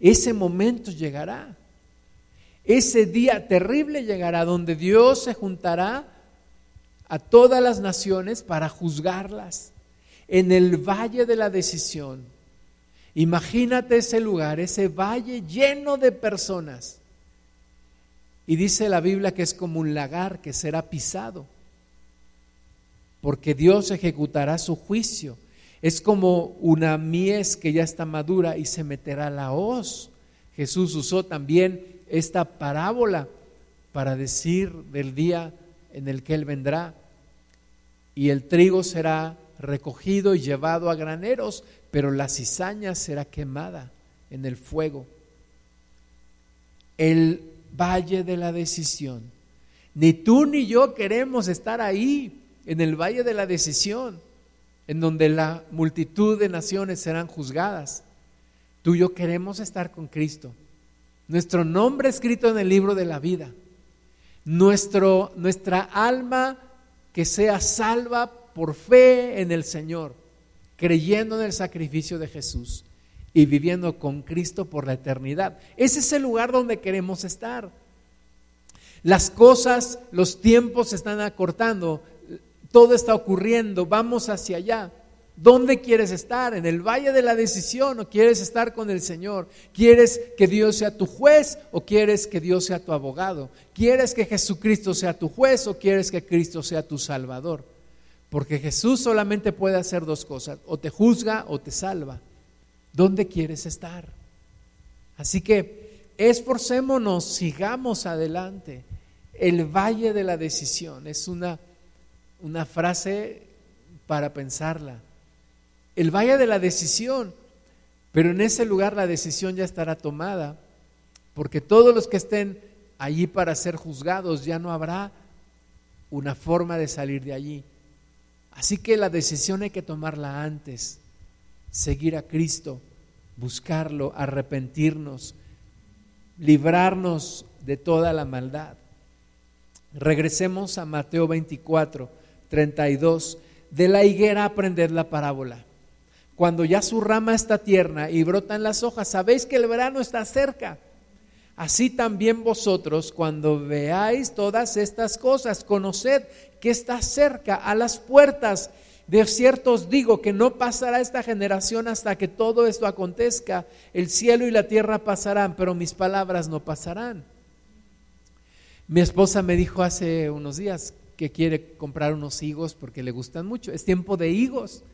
Ese momento llegará. Ese día terrible llegará donde Dios se juntará a todas las naciones para juzgarlas en el valle de la decisión. Imagínate ese lugar, ese valle lleno de personas. Y dice la Biblia que es como un lagar que será pisado, porque Dios ejecutará su juicio. Es como una mies que ya está madura y se meterá la hoz. Jesús usó también esta parábola para decir del día en el que Él vendrá y el trigo será recogido y llevado a graneros, pero la cizaña será quemada en el fuego. El valle de la decisión. Ni tú ni yo queremos estar ahí, en el valle de la decisión, en donde la multitud de naciones serán juzgadas. Tú y yo queremos estar con Cristo. Nuestro nombre escrito en el libro de la vida. Nuestro, nuestra alma que sea salva por fe en el Señor, creyendo en el sacrificio de Jesús. y viviendo con Cristo por la eternidad. Ese es el lugar donde queremos estar. Las cosas, los tiempos se están acortando, todo está ocurriendo, vamos hacia allá. ¿Dónde quieres estar? ¿En el valle de la decisión o quieres estar con el Señor? ¿Quieres que Dios sea tu juez o quieres que Dios sea tu abogado? ¿Quieres que Jesucristo sea tu juez o quieres que Cristo sea tu salvador? Porque Jesús solamente puede hacer dos cosas, o te juzga o te salva. ¿Dónde quieres estar? Así que esforcémonos, sigamos adelante. El valle de la decisión es una, una frase para pensarla el valle de la decisión, pero en ese lugar la decisión ya estará tomada, porque todos los que estén allí para ser juzgados ya no habrá una forma de salir de allí. Así que la decisión hay que tomarla antes, seguir a Cristo, buscarlo, arrepentirnos, librarnos de toda la maldad. Regresemos a Mateo 24, 32. De la higuera aprended la parábola. Cuando ya su rama está tierna y brotan las hojas, sabéis que el verano está cerca. Así también vosotros, cuando veáis todas estas cosas, conoced que está cerca a las puertas. De cierto os digo que no pasará esta generación hasta que todo esto acontezca. El cielo y la tierra pasarán, pero mis palabras no pasarán. Mi esposa me dijo hace unos días que quiere comprar unos higos porque le gustan mucho. Es tiempo de higos.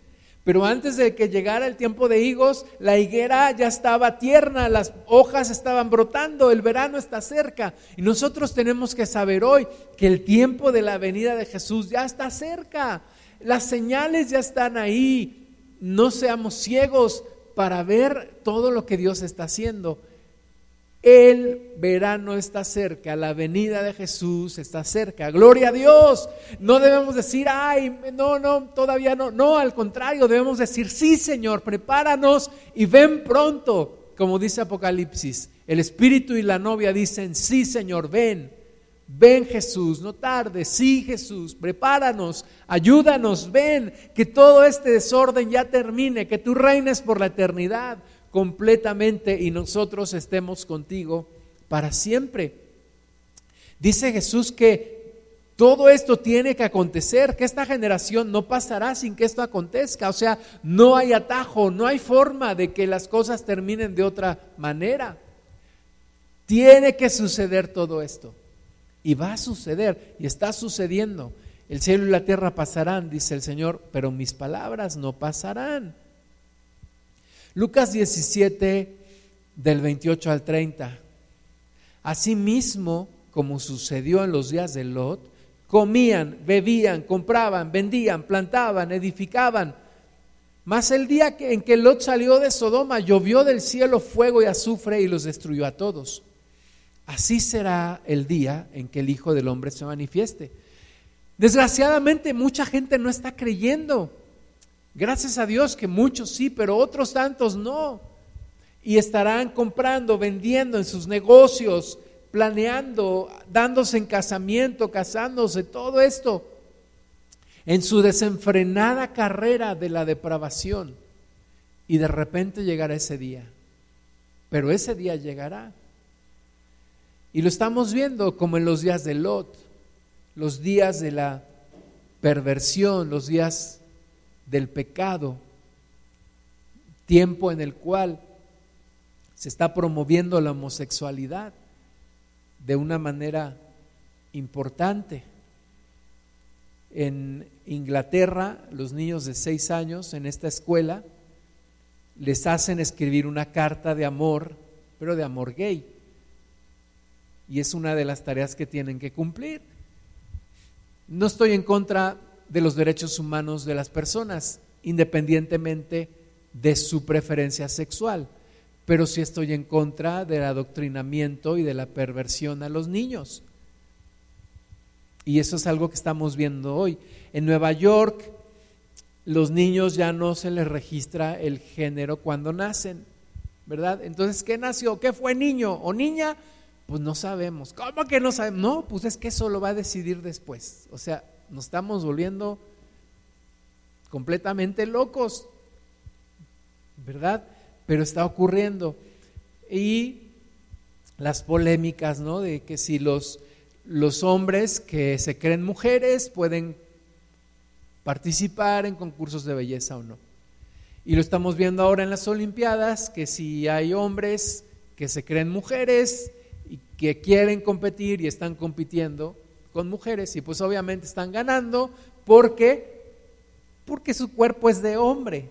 Pero antes de que llegara el tiempo de higos, la higuera ya estaba tierna, las hojas estaban brotando, el verano está cerca. Y nosotros tenemos que saber hoy que el tiempo de la venida de Jesús ya está cerca. Las señales ya están ahí. No seamos ciegos para ver todo lo que Dios está haciendo. El verano está cerca, la venida de Jesús está cerca. Gloria a Dios. No debemos decir, ay, no, no, todavía no. No, al contrario, debemos decir, sí, Señor, prepáranos y ven pronto. Como dice Apocalipsis, el Espíritu y la novia dicen, sí, Señor, ven. Ven Jesús, no tarde, sí Jesús, prepáranos, ayúdanos, ven, que todo este desorden ya termine, que tú reines por la eternidad completamente y nosotros estemos contigo para siempre. Dice Jesús que todo esto tiene que acontecer, que esta generación no pasará sin que esto acontezca. O sea, no hay atajo, no hay forma de que las cosas terminen de otra manera. Tiene que suceder todo esto. Y va a suceder, y está sucediendo. El cielo y la tierra pasarán, dice el Señor, pero mis palabras no pasarán. Lucas 17 del 28 al 30. Asimismo, como sucedió en los días de Lot, comían, bebían, compraban, vendían, plantaban, edificaban. Mas el día en que Lot salió de Sodoma, llovió del cielo fuego y azufre y los destruyó a todos. Así será el día en que el Hijo del Hombre se manifieste. Desgraciadamente mucha gente no está creyendo. Gracias a Dios que muchos sí, pero otros tantos no. Y estarán comprando, vendiendo en sus negocios, planeando, dándose en casamiento, casándose, todo esto en su desenfrenada carrera de la depravación. Y de repente llegará ese día. Pero ese día llegará. Y lo estamos viendo como en los días de Lot, los días de la perversión, los días del pecado, tiempo en el cual se está promoviendo la homosexualidad de una manera importante. En Inglaterra, los niños de seis años en esta escuela les hacen escribir una carta de amor, pero de amor gay. Y es una de las tareas que tienen que cumplir. No estoy en contra de los derechos humanos de las personas, independientemente de su preferencia sexual. Pero sí estoy en contra del adoctrinamiento y de la perversión a los niños. Y eso es algo que estamos viendo hoy. En Nueva York, los niños ya no se les registra el género cuando nacen, ¿verdad? Entonces, ¿qué nació? ¿Qué fue niño o niña? Pues no sabemos. ¿Cómo que no sabemos? No, pues es que eso lo va a decidir después. O sea, nos estamos volviendo completamente locos, ¿verdad? pero está ocurriendo. Y las polémicas, ¿no? De que si los, los hombres que se creen mujeres pueden participar en concursos de belleza o no. Y lo estamos viendo ahora en las Olimpiadas, que si hay hombres que se creen mujeres y que quieren competir y están compitiendo con mujeres y pues obviamente están ganando porque porque su cuerpo es de hombre.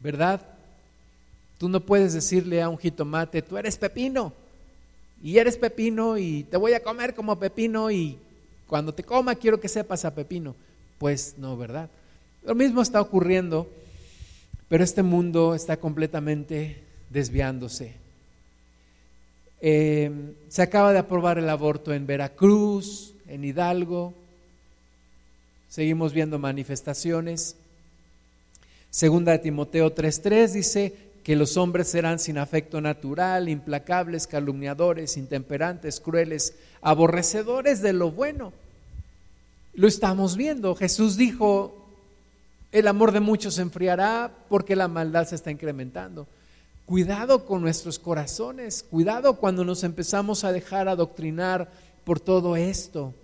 ¿Verdad? Tú no puedes decirle a un jitomate, tú eres pepino, y eres pepino y te voy a comer como pepino y cuando te coma quiero que sepas a pepino. Pues no, ¿verdad? Lo mismo está ocurriendo, pero este mundo está completamente desviándose. Eh, se acaba de aprobar el aborto en Veracruz, en Hidalgo, seguimos viendo manifestaciones. Segunda de Timoteo 3:3 dice que los hombres serán sin afecto natural, implacables, calumniadores, intemperantes, crueles, aborrecedores de lo bueno. Lo estamos viendo. Jesús dijo, el amor de muchos se enfriará porque la maldad se está incrementando. Cuidado con nuestros corazones, cuidado cuando nos empezamos a dejar adoctrinar por todo esto.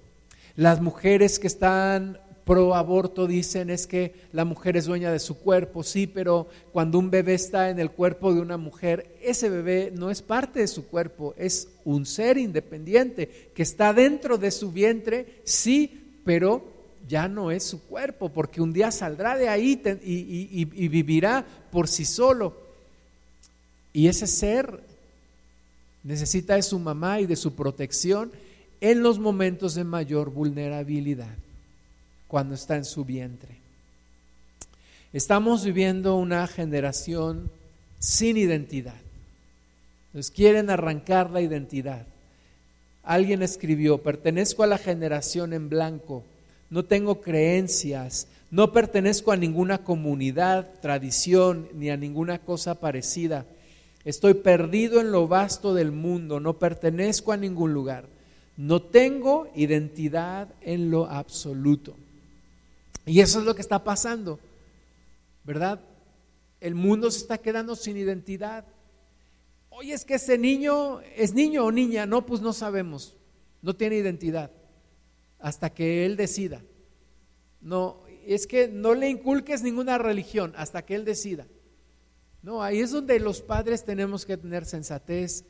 Las mujeres que están pro aborto dicen es que la mujer es dueña de su cuerpo, sí, pero cuando un bebé está en el cuerpo de una mujer, ese bebé no es parte de su cuerpo, es un ser independiente que está dentro de su vientre, sí, pero ya no es su cuerpo, porque un día saldrá de ahí y, y vivirá por sí solo. Y ese ser necesita de su mamá y de su protección en los momentos de mayor vulnerabilidad, cuando está en su vientre. Estamos viviendo una generación sin identidad. Nos quieren arrancar la identidad. Alguien escribió, pertenezco a la generación en blanco, no tengo creencias, no pertenezco a ninguna comunidad, tradición, ni a ninguna cosa parecida. Estoy perdido en lo vasto del mundo, no pertenezco a ningún lugar, no tengo identidad en lo absoluto. Y eso es lo que está pasando, ¿verdad? El mundo se está quedando sin identidad. Oye, es que ese niño es niño o niña, no, pues no sabemos, no tiene identidad hasta que él decida. No, es que no le inculques ninguna religión hasta que él decida. No, ahí es donde los padres tenemos que tener sensatez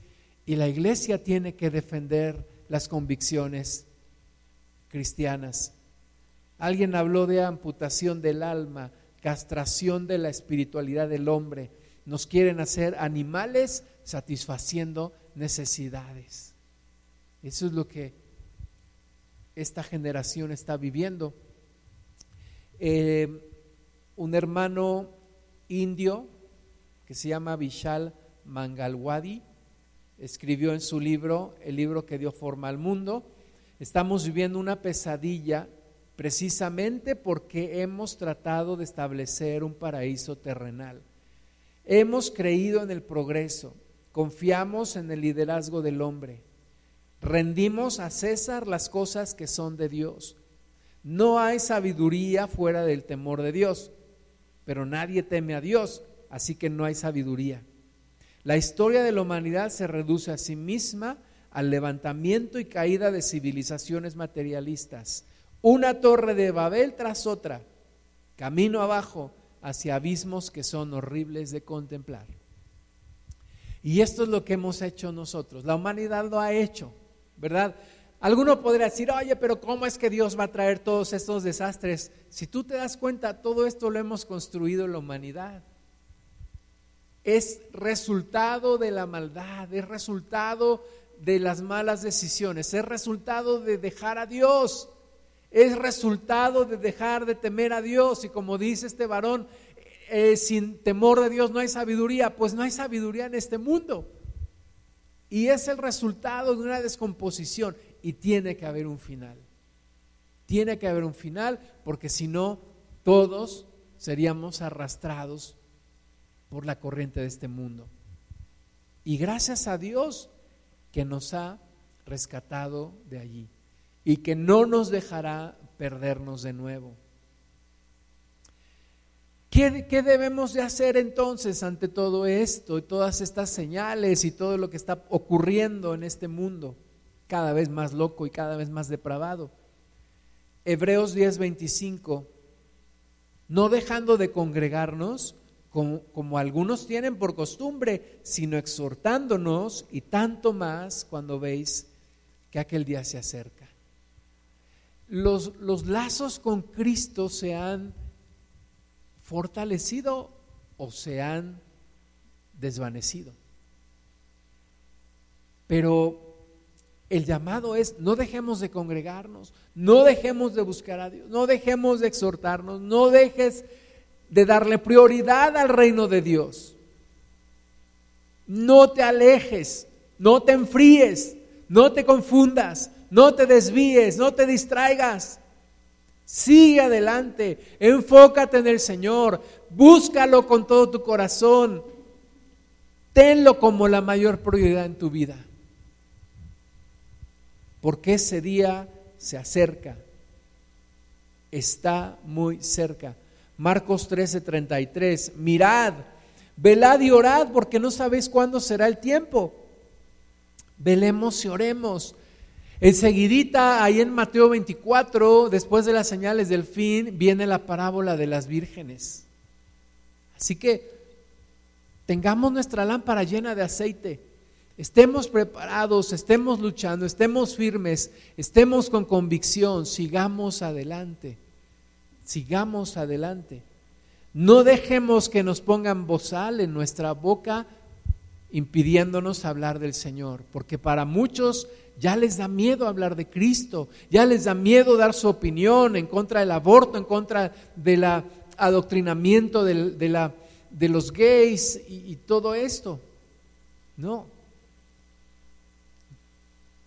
y la iglesia tiene que defender las convicciones cristianas. Alguien habló de amputación del alma, castración de la espiritualidad del hombre. Nos quieren hacer animales satisfaciendo necesidades. Eso es lo que esta generación está viviendo. Eh, un hermano indio que se llama Vishal Mangalwadi, escribió en su libro, el libro que dio forma al mundo, estamos viviendo una pesadilla precisamente porque hemos tratado de establecer un paraíso terrenal. Hemos creído en el progreso, confiamos en el liderazgo del hombre, rendimos a César las cosas que son de Dios. No hay sabiduría fuera del temor de Dios, pero nadie teme a Dios así que no hay sabiduría. La historia de la humanidad se reduce a sí misma al levantamiento y caída de civilizaciones materialistas, una torre de Babel tras otra, camino abajo hacia abismos que son horribles de contemplar. Y esto es lo que hemos hecho nosotros, la humanidad lo ha hecho, ¿verdad? Alguno podría decir, oye, pero ¿cómo es que Dios va a traer todos estos desastres? Si tú te das cuenta, todo esto lo hemos construido la humanidad es resultado de la maldad, es resultado de las malas decisiones, es resultado de dejar a Dios, es resultado de dejar de temer a Dios. Y como dice este varón, eh, sin temor de Dios no hay sabiduría, pues no hay sabiduría en este mundo. Y es el resultado de una descomposición y tiene que haber un final. Tiene que haber un final porque si no, todos seríamos arrastrados por la corriente de este mundo. Y gracias a Dios que nos ha rescatado de allí y que no nos dejará perdernos de nuevo. ¿Qué, ¿Qué, debemos de hacer entonces ante todo esto y todas estas señales y todo lo que está ocurriendo en este mundo, cada vez más loco y cada vez más depravado? Hebreos 10:25, no dejando de congregarnos, como, algunos tienen por costumbre, sino exhortándonos y tanto más cuando veis que aquel día se acerca. Los, los lazos con Cristo se han fortalecido o se han desvanecido. Pero el llamado es, no dejemos de congregarnos, no dejemos de buscar a Dios, no dejemos de exhortarnos, no dejes de darle prioridad al reino de Dios. No te alejes, no te enfríes, no te confundas, no te desvíes, no te distraigas. Sigue adelante, enfócate en el Señor, búscalo con todo tu corazón, tenlo como la mayor prioridad en tu vida porque ese día se acerca, está muy cerca. Marcos 13:33, mirad, velad y orad porque no sabéis cuándo será el tiempo. Velemos y oremos. Enseguidita, ahí en Mateo 24, después de las señales del fin, viene la parábola de las vírgenes. Así que tengamos nuestra lámpara llena de aceite Estemos preparados, estemos luchando, estemos firmes, estemos con convicción, sigamos adelante, sigamos adelante. No dejemos que nos pongan bozal en nuestra boca impidiéndonos hablar del Señor, porque para muchos ya les da miedo hablar de Cristo, ya les da miedo dar su opinión en contra del aborto, en contra del adoctrinamiento de, de los gays y todo esto. No,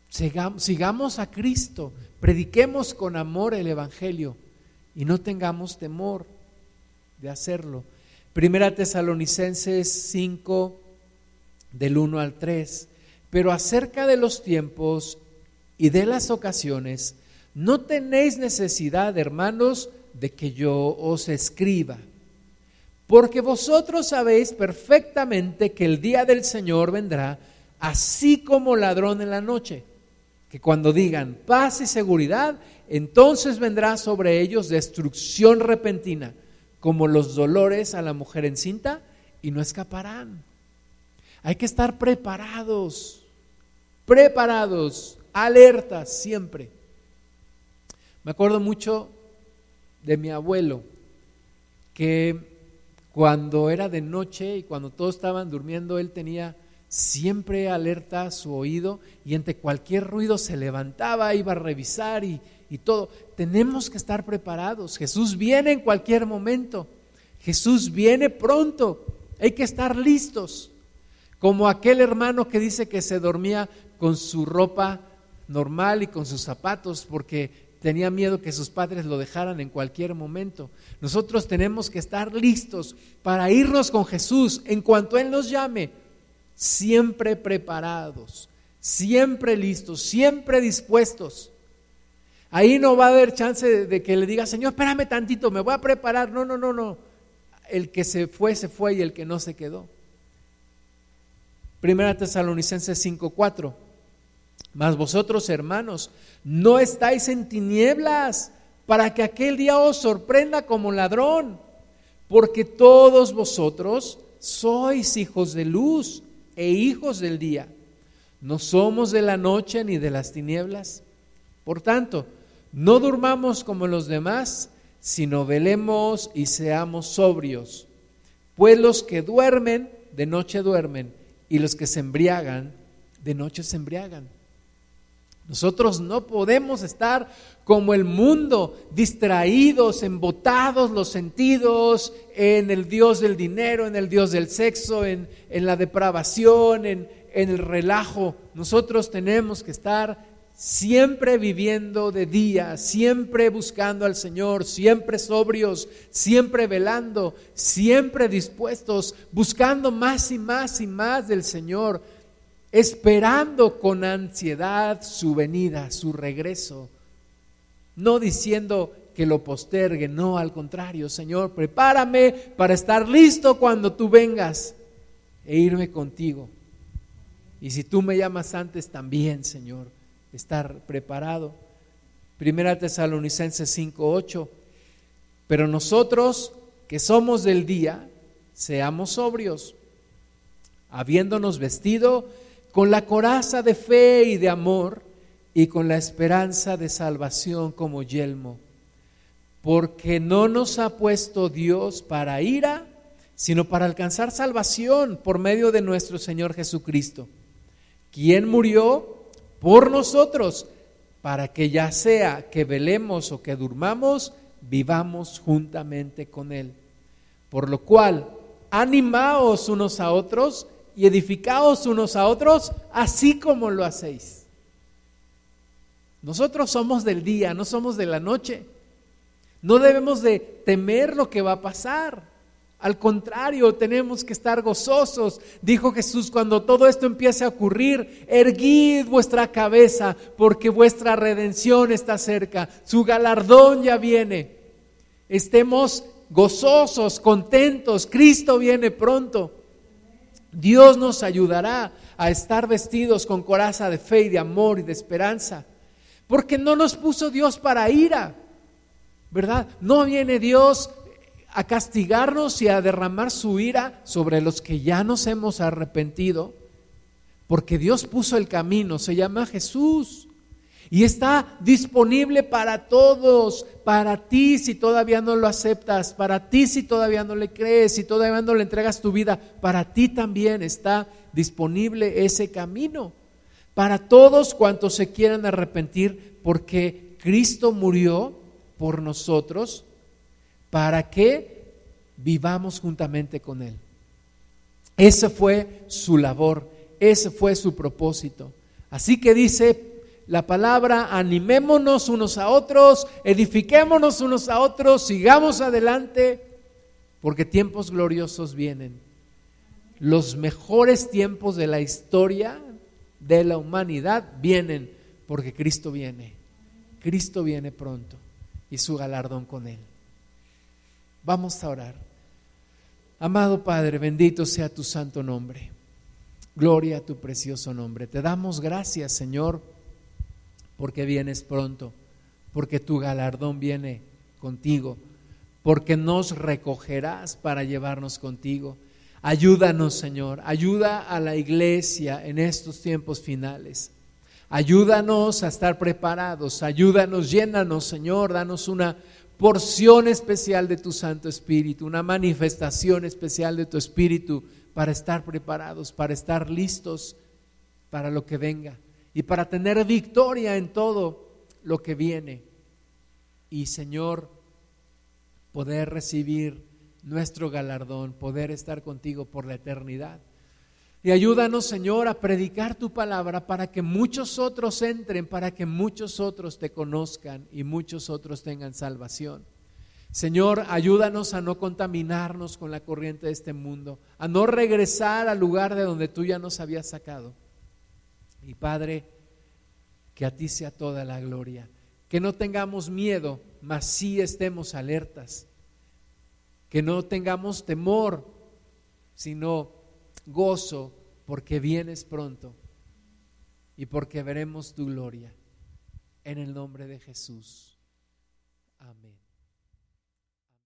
sigamos a Cristo, prediquemos con amor el Evangelio y no tengamos temor de hacerlo. Primera Tesalonicenses 5, del 1 al 3. Pero acerca de los tiempos y de las ocasiones, no tenéis necesidad, hermanos, de que yo os escriba. Porque vosotros sabéis perfectamente que el día del Señor vendrá así como ladrón en la noche que cuando digan paz y seguridad, entonces vendrá sobre ellos destrucción repentina, como los dolores a la mujer encinta, y no escaparán. Hay que estar preparados, preparados, alertas siempre. Me acuerdo mucho de mi abuelo, que cuando era de noche y cuando todos estaban durmiendo, él tenía siempre alerta su oído y ante cualquier ruido se levantaba, iba a revisar y, y todo. Tenemos que estar preparados. Jesús viene en cualquier momento. Jesús viene pronto. Hay que estar listos. Como aquel hermano que dice que se dormía con su ropa normal y con sus zapatos porque tenía miedo que sus padres lo dejaran en cualquier momento. Nosotros tenemos que estar listos para irnos con Jesús en cuanto Él nos llame siempre preparados, siempre listos, siempre dispuestos. Ahí no va a haber chance de, que le diga, Señor, espérame tantito, me voy a preparar. No, no, no, no. El que se fue, se fue y el que no se quedó. Primera Tesalonicenses 5:4. Mas vosotros, hermanos, no estáis en tinieblas para que aquel día os sorprenda como ladrón, porque todos vosotros sois hijos de luz e hijos del día. No somos de la noche ni de las tinieblas. Por tanto, no durmamos como los demás, sino velemos y seamos sobrios. Pues los que duermen, de noche duermen, y los que se embriagan, de noche se embriagan. Nosotros no podemos estar como el mundo, distraídos, embotados los sentidos en el Dios del dinero, en el Dios del sexo, en, la depravación, en, en el relajo. Nosotros tenemos que estar siempre viviendo de día, siempre buscando al Señor, siempre sobrios, siempre velando, siempre dispuestos, buscando más y más y más del Señor esperando con ansiedad su venida, su regreso, no diciendo que lo postergue, no, al contrario, Señor, prepárame para estar listo cuando tú vengas e irme contigo. Y si tú me llamas antes también, Señor, estar preparado. Primera Tesalonicenses 5:8. Pero nosotros que somos del día, seamos sobrios, habiéndonos vestido con la coraza de fe y de amor y con la esperanza de salvación como yelmo. Porque no nos ha puesto Dios para ira, sino para alcanzar salvación por medio de nuestro Señor Jesucristo, quien murió por nosotros, para que ya sea que velemos o que durmamos, vivamos juntamente con Él. Por lo cual, animaos unos a otros y edificaos unos a otros, así como lo hacéis. Nosotros somos del día, no somos de la noche. No debemos de temer lo que va a pasar. Al contrario, tenemos que estar gozosos. Dijo Jesús, cuando todo esto empiece a ocurrir, erguid vuestra cabeza, porque vuestra redención está cerca. Su galardón ya viene. Estemos gozosos, contentos. Cristo viene pronto. Dios nos ayudará a estar vestidos con coraza de fe y de amor y de esperanza. Porque no nos puso Dios para ira, ¿verdad? No viene Dios a castigarnos y a derramar su ira sobre los que ya nos hemos arrepentido, porque Dios puso el camino, se llama Jesús. Y está disponible para todos, para ti si todavía no lo aceptas, para ti si todavía no le crees, si todavía no le entregas tu vida, para ti también está disponible ese camino. Para todos cuantos se quieran arrepentir, porque Cristo murió por nosotros para que vivamos juntamente con Él. Ese fue su labor, ese fue su propósito. Así que dice la palabra, animémonos unos a otros, edifiquémonos unos a otros, sigamos adelante, porque tiempos gloriosos vienen. Los mejores tiempos de la historia de la humanidad vienen porque Cristo viene. Cristo viene pronto y su galardón con él. Vamos a orar. Amado Padre, bendito sea tu santo nombre. Gloria a tu precioso nombre. Te damos gracias, Señor, porque vienes pronto, porque tu galardón viene contigo, porque nos recogerás para llevarnos contigo. Ayúdanos, Señor, ayuda a la iglesia en estos tiempos finales. Ayúdanos a estar preparados, ayúdanos, llénanos, Señor, danos una porción especial de tu Santo Espíritu, una manifestación especial de tu Espíritu para estar preparados, para estar listos para lo que venga y para tener victoria en todo lo que viene. Y Señor, poder recibir nuestro galardón, poder estar contigo por la eternidad. Y ayúdanos, Señor, a predicar tu palabra para que muchos otros entren, para que muchos otros te conozcan y muchos otros tengan salvación. Señor, ayúdanos a no contaminarnos con la corriente de este mundo, a no regresar al lugar de donde tú ya nos habías sacado. Y Padre, que a ti sea toda la gloria, que no tengamos miedo, mas sí estemos alertas, que no tengamos temor, sino gozo porque vienes pronto y porque veremos tu gloria. En el nombre de Jesús.